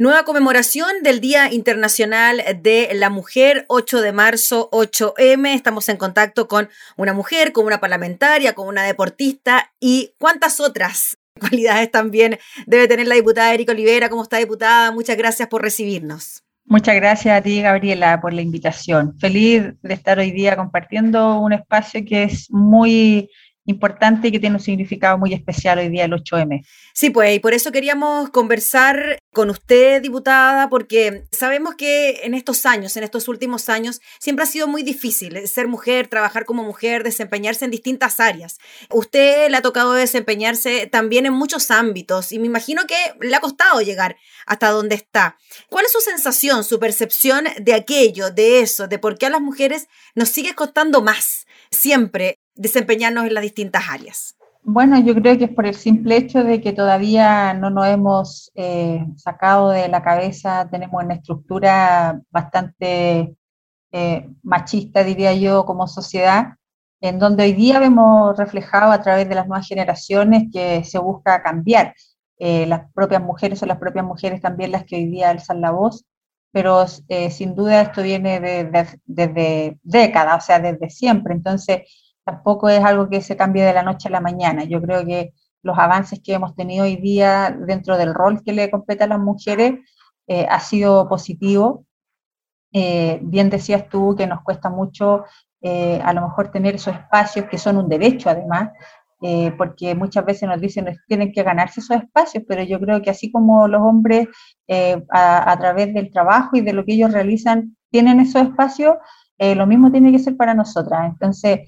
Nueva conmemoración del Día Internacional de la Mujer, 8 de marzo, 8M. Estamos en contacto con una mujer, con una parlamentaria, con una deportista y cuántas otras cualidades también debe tener la diputada Erika Olivera. ¿Cómo está, diputada? Muchas gracias por recibirnos. Muchas gracias a ti, Gabriela, por la invitación. Feliz de estar hoy día compartiendo un espacio que es muy importante y que tiene un significado muy especial hoy día el 8M. Sí, pues, y por eso queríamos conversar con usted, diputada, porque sabemos que en estos años, en estos últimos años, siempre ha sido muy difícil ser mujer, trabajar como mujer, desempeñarse en distintas áreas. Usted le ha tocado desempeñarse también en muchos ámbitos y me imagino que le ha costado llegar hasta donde está. ¿Cuál es su sensación, su percepción de aquello, de eso, de por qué a las mujeres nos sigue costando más siempre desempeñarnos en las distintas áreas? Bueno, yo creo que es por el simple hecho de que todavía no nos hemos eh, sacado de la cabeza, tenemos una estructura bastante eh, machista, diría yo, como sociedad, en donde hoy día vemos reflejado a través de las nuevas generaciones que se busca cambiar. Eh, las propias mujeres son las propias mujeres también las que hoy día alzan la voz, pero sin duda esto viene desde décadas, o sea, desde siempre. Entonces, tampoco es algo que se cambie de la noche a la mañana. Yo creo que los avances que hemos tenido hoy día dentro del rol que le compete a las mujeres eh, ha sido positivo. Eh, bien decías tú que nos cuesta mucho eh, a lo mejor tener esos espacios que son un derecho además, porque muchas veces nos dicen que tienen que ganarse esos espacios, pero yo creo que así como los hombres a, través del trabajo y de lo que ellos realizan tienen esos espacios, lo mismo tiene que ser para nosotras. Entonces,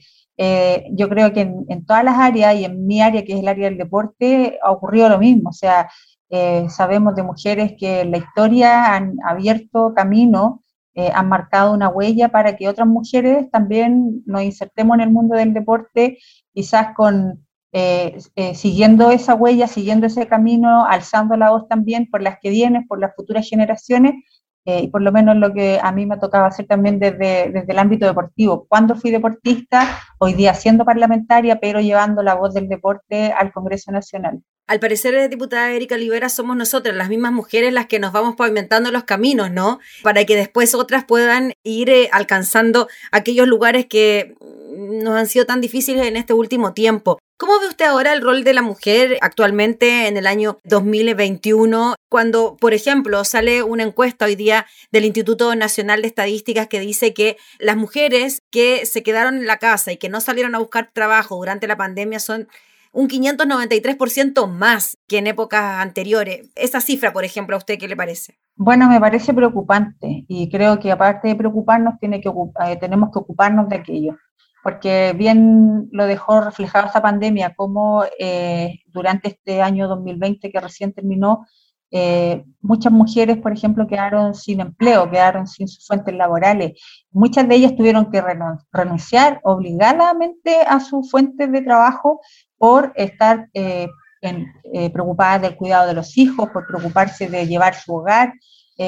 eh, yo creo que en, todas las áreas y en mi área, que es el área del deporte, ha ocurrido lo mismo. O sea, eh, sabemos de mujeres que la historia han abierto camino, eh, han marcado una huella para que otras mujeres también nos insertemos en el mundo del deporte, quizás con siguiendo esa huella, siguiendo ese camino, alzando la voz también por las que vienen, por las futuras generaciones, eh, y por lo menos lo que a mí me tocaba hacer también desde, desde el ámbito deportivo. Cuando fui deportista, hoy día siendo parlamentaria, pero llevando la voz del deporte al Congreso Nacional. Al parecer, eh, diputada Erika Olivera, somos nosotras, las mismas mujeres, las que nos vamos pavimentando los caminos, ¿no? Para que después otras puedan ir eh, alcanzando aquellos lugares que nos han sido tan difíciles en este último tiempo. ¿Cómo ve usted ahora el rol de la mujer actualmente en el año 2021 cuando, por ejemplo, sale una encuesta hoy día del Instituto Nacional de Estadísticas que dice que las mujeres que se quedaron en la casa y que no salieron a buscar trabajo durante la pandemia son un 593% más que en épocas anteriores. Esa cifra, por ejemplo, ¿a usted qué le parece? Bueno, me parece preocupante y creo que aparte de preocuparnos, tiene que, eh, tenemos que ocuparnos de aquello porque bien lo dejó reflejado esta pandemia, como eh, durante este año 2020 que recién terminó, eh, muchas mujeres, por ejemplo, quedaron sin empleo, quedaron sin sus fuentes laborales. Muchas de ellas tuvieron que renunciar obligadamente a sus fuentes de trabajo por estar eh, preocupadas del cuidado de los hijos, por preocuparse de llevar su hogar.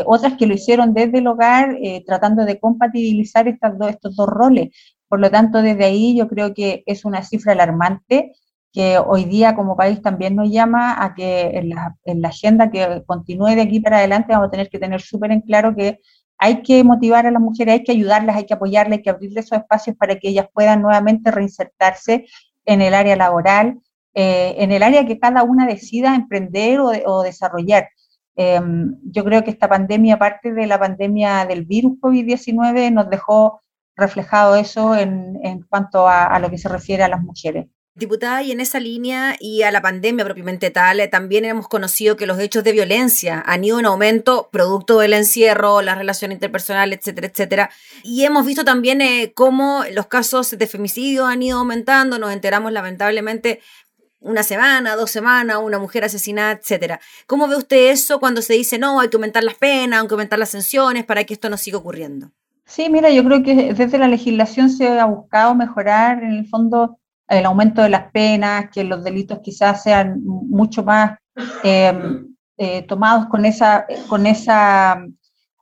Otras que lo hicieron desde el hogar, tratando de compatibilizar estas estos dos roles. Por lo tanto, desde ahí yo creo que es una cifra alarmante que hoy día como país también nos llama a que en la, en la agenda que continúe de aquí para adelante vamos a tener que tener súper en claro que hay que motivar a las mujeres, hay que ayudarlas, hay que apoyarlas, hay que abrirles esos espacios para que ellas puedan nuevamente reinsertarse en el área laboral, eh, en el área que cada una decida emprender o, desarrollar. Em, yo creo que esta pandemia, aparte de la pandemia del virus COVID-19, nos dejó reflejado eso en, en cuanto a, lo que se refiere a las mujeres. Diputada, y en esa línea y a la pandemia propiamente tal, eh, también hemos conocido que los hechos de violencia han ido en aumento producto del encierro, la relación interpersonal, etcétera, etcétera. Y hemos visto también eh, cómo los casos de femicidio han ido aumentando, nos enteramos lamentablemente una semana, dos semanas, una mujer asesinada, etcétera. ¿Cómo ve usted eso cuando se dice, no, hay que aumentar las penas, hay que aumentar las sanciones para que esto no siga ocurriendo? Sí, mira, yo creo que desde la legislación se ha buscado mejorar en el fondo el aumento de las penas, que los delitos quizás sean mucho más em, eh, tomados con esa, con esa,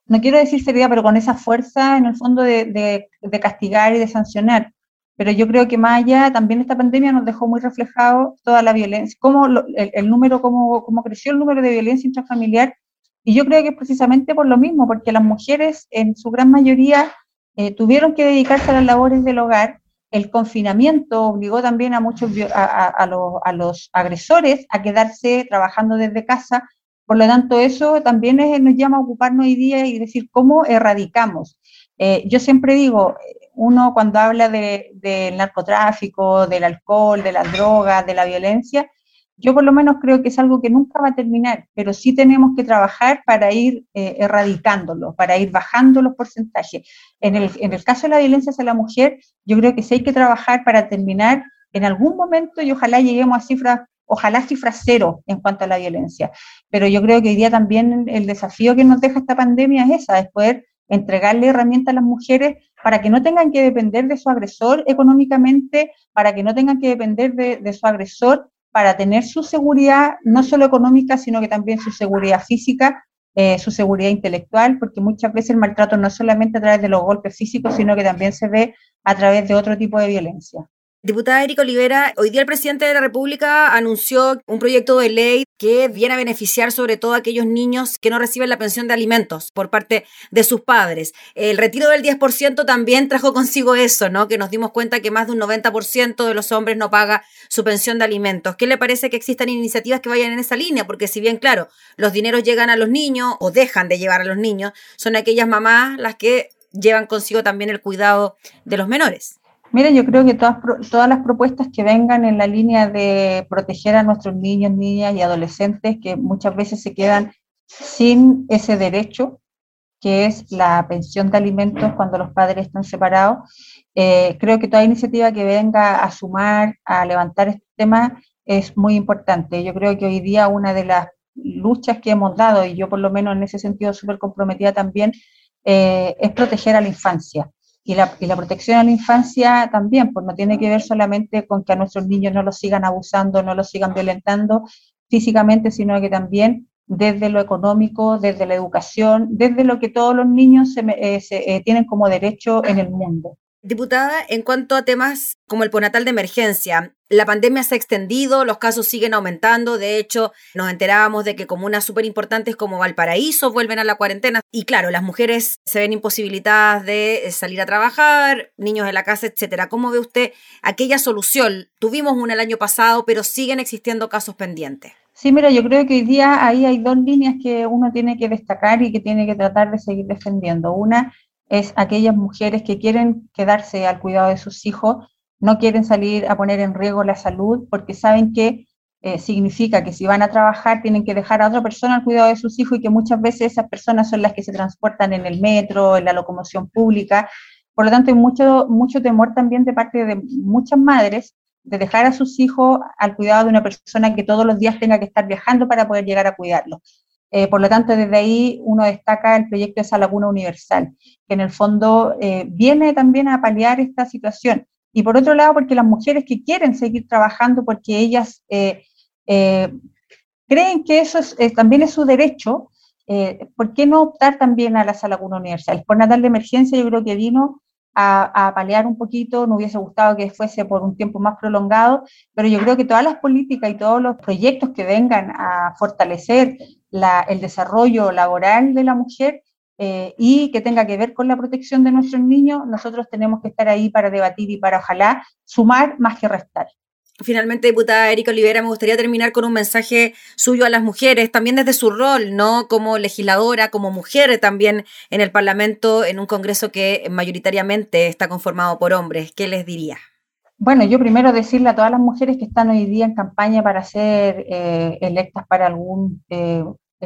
no quiero decir seriedad, pero con esa fuerza en el fondo de, castigar y de sancionar. Pero yo creo que más allá, también esta pandemia nos dejó muy reflejado toda la violencia, cómo el, número, cómo, cómo creció el número de violencia intrafamiliar Y yo creo que es precisamente por lo mismo, porque las mujeres en su gran mayoría eh, tuvieron que dedicarse a las labores del hogar. El confinamiento obligó también a muchos a, los, agresores a quedarse trabajando desde casa. Por lo tanto, eso también nos llama a ocuparnos hoy día y decir cómo erradicamos. Eh, yo siempre digo, uno cuando habla del narcotráfico, del alcohol, de las drogas, de la violencia, yo por lo menos creo que es algo que nunca va a terminar, pero sí tenemos que trabajar para ir eh, erradicándolo, para ir bajando los porcentajes. En el, en el caso de la violencia hacia la mujer, yo creo que sí hay que trabajar para terminar en algún momento y ojalá lleguemos a cifras, ojalá cifras cero en cuanto a la violencia. Pero yo creo que hoy día también el desafío que nos deja esta pandemia es esa, es poder entregarle herramientas a las mujeres para que no tengan que depender de su agresor económicamente, para que no tengan que depender de, su agresor para tener su seguridad, no solo económica, sino que también su seguridad física, eh, su seguridad intelectual, porque muchas veces el maltrato no es solamente a través de los golpes físicos, sino que también se ve a través de otro tipo de violencia. Diputada Erika Olivera, hoy día el presidente de la República anunció un proyecto de ley que viene a beneficiar sobre todo a aquellos niños que no reciben la pensión de alimentos por parte de sus padres. El retiro del 10% también trajo consigo eso, ¿no? Que nos dimos cuenta que más de un 90% de los hombres no paga su pensión de alimentos. ¿Qué le parece que existan iniciativas que vayan en esa línea? Porque si bien, claro, los dineros llegan a los niños o dejan de llevar a los niños, son aquellas mamás las que llevan consigo también el cuidado de los menores. Mira, yo creo que todas, todas las propuestas que vengan en la línea de proteger a nuestros niños, niñas y adolescentes que muchas veces se quedan sin ese derecho, que es la pensión de alimentos cuando los padres están separados, eh, creo que toda iniciativa que venga a sumar, a levantar este tema, es muy importante. Yo creo que hoy día una de las luchas que hemos dado, y yo por lo menos en ese sentido súper comprometida también, eh, es proteger a la infancia. Y la, protección a la infancia también, pues no tiene que ver solamente con que a nuestros niños no los sigan abusando, no los sigan violentando físicamente, sino que también desde lo económico, desde la educación, desde lo que todos los niños se, eh, eh, tienen como derecho en el mundo. Diputada, en cuanto a temas como el ponatal de emergencia, la pandemia se ha extendido, los casos siguen aumentando, de hecho nos enterábamos de que comunas súper importantes como Valparaíso vuelven a la cuarentena y claro, las mujeres se ven imposibilitadas de eh, salir a trabajar, niños en la casa, etcétera. ¿Cómo ve usted aquella solución? Tuvimos una el año pasado, pero siguen existiendo casos pendientes. Sí, mira, yo creo que hoy día ahí hay dos líneas que uno tiene que destacar y que tiene que tratar de seguir defendiendo. Una es aquellas mujeres que quieren quedarse al cuidado de sus hijos, no quieren salir a poner en riesgo la salud porque saben que eh, significa que si van a trabajar tienen que dejar a otra persona al cuidado de sus hijos y que muchas veces esas personas son las que se transportan en el metro, en la locomoción pública. Por lo tanto, hay mucho, mucho temor también de parte de muchas madres de dejar a sus hijos al cuidado de una persona que todos los días tenga que estar viajando para poder llegar a cuidarlos. Eh, por lo tanto, desde ahí uno destaca el proyecto de esa laguna universal, que en el fondo eh, viene también a paliar esta situación. Y por otro lado, porque las mujeres que quieren seguir trabajando, porque ellas eh, creen que eso también es su derecho, ¿por qué no optar también a la laguna universal? Por natal de emergencia yo creo que vino a, a, paliar un poquito, no hubiese gustado que fuese por un tiempo más prolongado, pero yo creo que todas las políticas y todos los proyectos que vengan a fortalecer el desarrollo laboral de la mujer eh, y que tenga que ver con la protección de nuestros niños, nosotros tenemos que estar ahí para debatir y para ojalá sumar más que restar. Finalmente, diputada Erika Olivera, me gustaría terminar con un mensaje suyo a las mujeres, también desde su rol, ¿no? Como legisladora, como mujer también en el Parlamento, en un Congreso que mayoritariamente está conformado por hombres. ¿Qué les diría? Bueno, yo primero decirle a todas las mujeres que están hoy día en campaña para ser eh, electas para algún eh,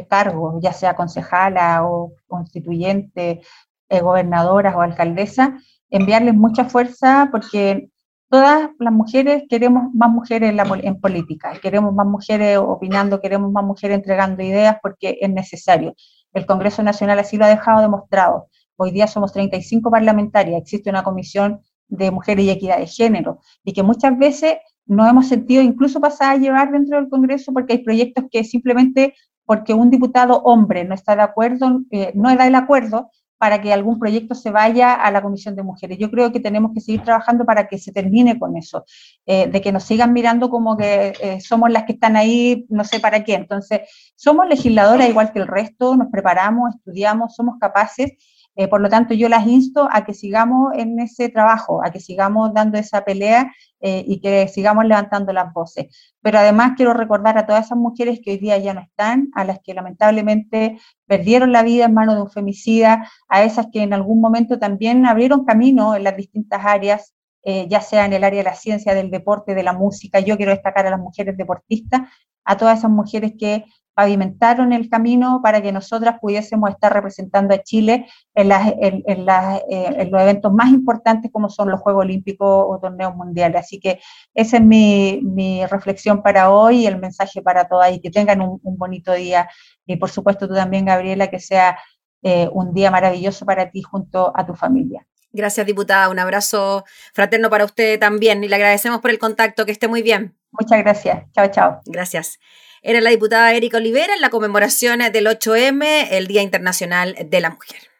cargo, ya sea concejala o constituyente, eh, gobernadoras o alcaldesa, enviarles mucha fuerza porque todas las mujeres queremos más mujeres en, la, en política, queremos más mujeres opinando, queremos más mujeres entregando ideas porque es necesario. El Congreso Nacional así lo ha dejado demostrado. Hoy día somos 35 parlamentarias, existe una comisión de mujeres y equidad de género, y que muchas veces nos hemos sentido incluso pasar a llevar dentro del Congreso porque hay proyectos que simplemente porque un diputado hombre no está de acuerdo, eh, no da el acuerdo, para que algún proyecto se vaya a la Comisión de Mujeres. Yo creo que tenemos que seguir trabajando para que se termine con eso, eh, de que nos sigan mirando como que eh, somos las que están ahí, no sé para qué. Entonces, somos legisladoras igual que el resto, nos preparamos, estudiamos, somos capaces eh, por lo tanto, yo las insto a que sigamos en ese trabajo, a que sigamos dando esa pelea eh, y que sigamos levantando las voces. Pero además quiero recordar a todas esas mujeres que hoy día ya no están, a las que lamentablemente perdieron la vida en manos de un femicida, a esas que en algún momento también abrieron camino en las distintas áreas, eh, ya sea en el área de la ciencia, del deporte, de la música. Yo quiero destacar a las mujeres deportistas, a todas esas mujeres que pavimentaron el camino para que nosotras pudiésemos estar representando a Chile en, eh, los eventos más importantes como son los Juegos Olímpicos o torneos mundiales. Así que esa es mi, reflexión para hoy y el mensaje para todas y que tengan un, bonito día. Y por supuesto tú también, Gabriela, que sea eh, un día maravilloso para ti junto a tu familia. Gracias, diputada. Un abrazo fraterno para usted también y le agradecemos por el contacto. Que esté muy bien. Muchas gracias. Chao, chao. Gracias. Era la diputada Erika Olivera en la conmemoración del 8M, el Día Internacional de la Mujer.